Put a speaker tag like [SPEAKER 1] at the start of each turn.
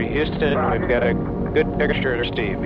[SPEAKER 1] Houston.
[SPEAKER 2] We've got a
[SPEAKER 3] good picture of Steve.